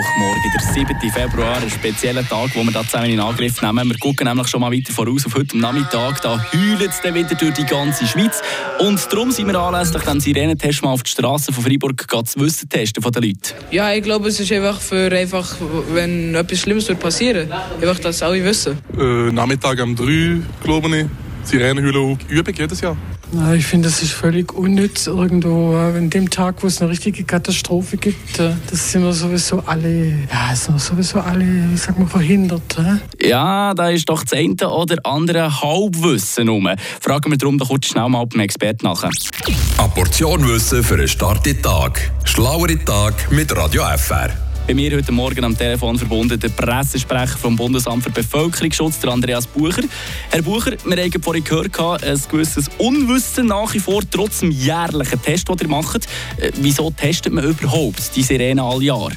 Mittwochmorgen, der 7. Februar, ein spezieller Tag, wo wir da zusammen in Angriff nehmen. Wir gucken nämlich schon mal weiter voraus auf heute Nachmittag. Da heult es dann wieder durch die ganze Schweiz. Und darum sind wir anlässlich dem Sirenentest mal auf die Straße von Freiburg das Wissen testen von den Leuten. Ja, ich glaube, es ist einfach für einfach, wenn etwas Schlimmes wird passieren, einfach, dass alle wissen. Äh, Nachmittag um 3, glaube ich. Sirenenhülle Übung jedes Jahr. Ja, ich finde, das ist völlig unnütz irgendwo. An dem Tag, wo es eine richtige Katastrophe gibt, das sind wir sowieso alle, ja, sind wir sowieso alle, ich sag mal, verhindert. Ja, da ist doch das eine oder andere Halbwissen rum. Fragen wir darum doch kurz schnell mal beim Experten nach. Eine Portion Wissen für einen starken Tag. Schlauere Tag mit Radio FR. Bei mir heute Morgen am Telefon verbunden der Pressesprecher vom Bundesamt für Bevölkerungsschutz, der Andreas Bucher. Herr Bucher, wir haben vorhin gehört, ein gewisses Unwissen nach wie vor, trotz dem jährlichen Test, den ihr macht. Äh, wieso testet man überhaupt die Sirene all Jahr?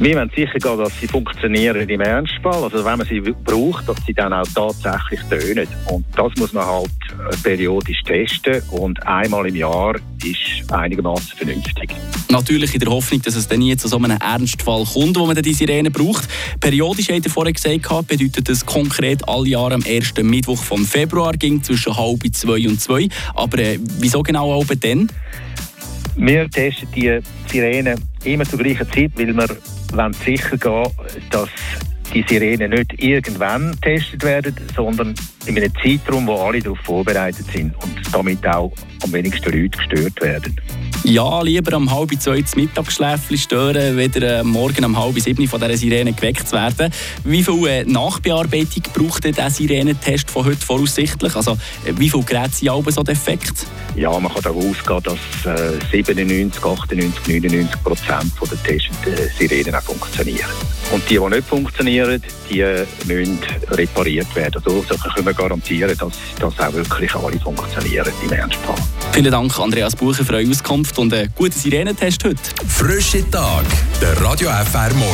Wir wollen sicher gehen, dass sie funktionieren im Ernstfall. Also wenn man sie braucht, dass sie dann auch tatsächlich tönen. Und das muss man halt äh, periodisch testen. Und einmal im Jahr ist einigermaßen vernünftig. Natürlich in der Hoffnung, dass es dann nie zu so einem Ernstfall kommt, wo man dann die Sirene braucht. Periodisch, hat er vorher gesagt, bedeutet das konkret alle Jahre am ersten Mittwoch vom Februar ging zwischen halb zwei und zwei. Aber äh, wieso genau auch dann? Wir testen die Sirene immer zur gleichen Zeit, weil wir wollen sicher gehen, dass die Sirenen nicht irgendwann getestet werden, sondern in einem Zeitraum, wo alle darauf vorbereitet sind und damit auch am wenigsten Leute gestört werden. Ja, lieber um halb zwei das Mittagsschläfchen stören, wieder äh, morgen um halb sieben von dieser Sirene geweckt zu werden. Wie viel äh, Nachbearbeitung braucht der Sirenentest von heute voraussichtlich? Also, äh, wie viele Geräte sind alle so defekt? Ja, man kann davon ausgehen, dass äh, 97, 98, 99 Prozent der testenden Sirenen auch funktionieren. Und die, die nicht funktionieren, die müssen repariert werden. Also, so können wir garantieren, dass, dass auch wirklich alle funktionieren im Ernstfall. Vielen Dank, Andreas Bucher, für eure Auskunft und einen guten Sirenentest heute. Frische Tag, der Radio FR Morgen.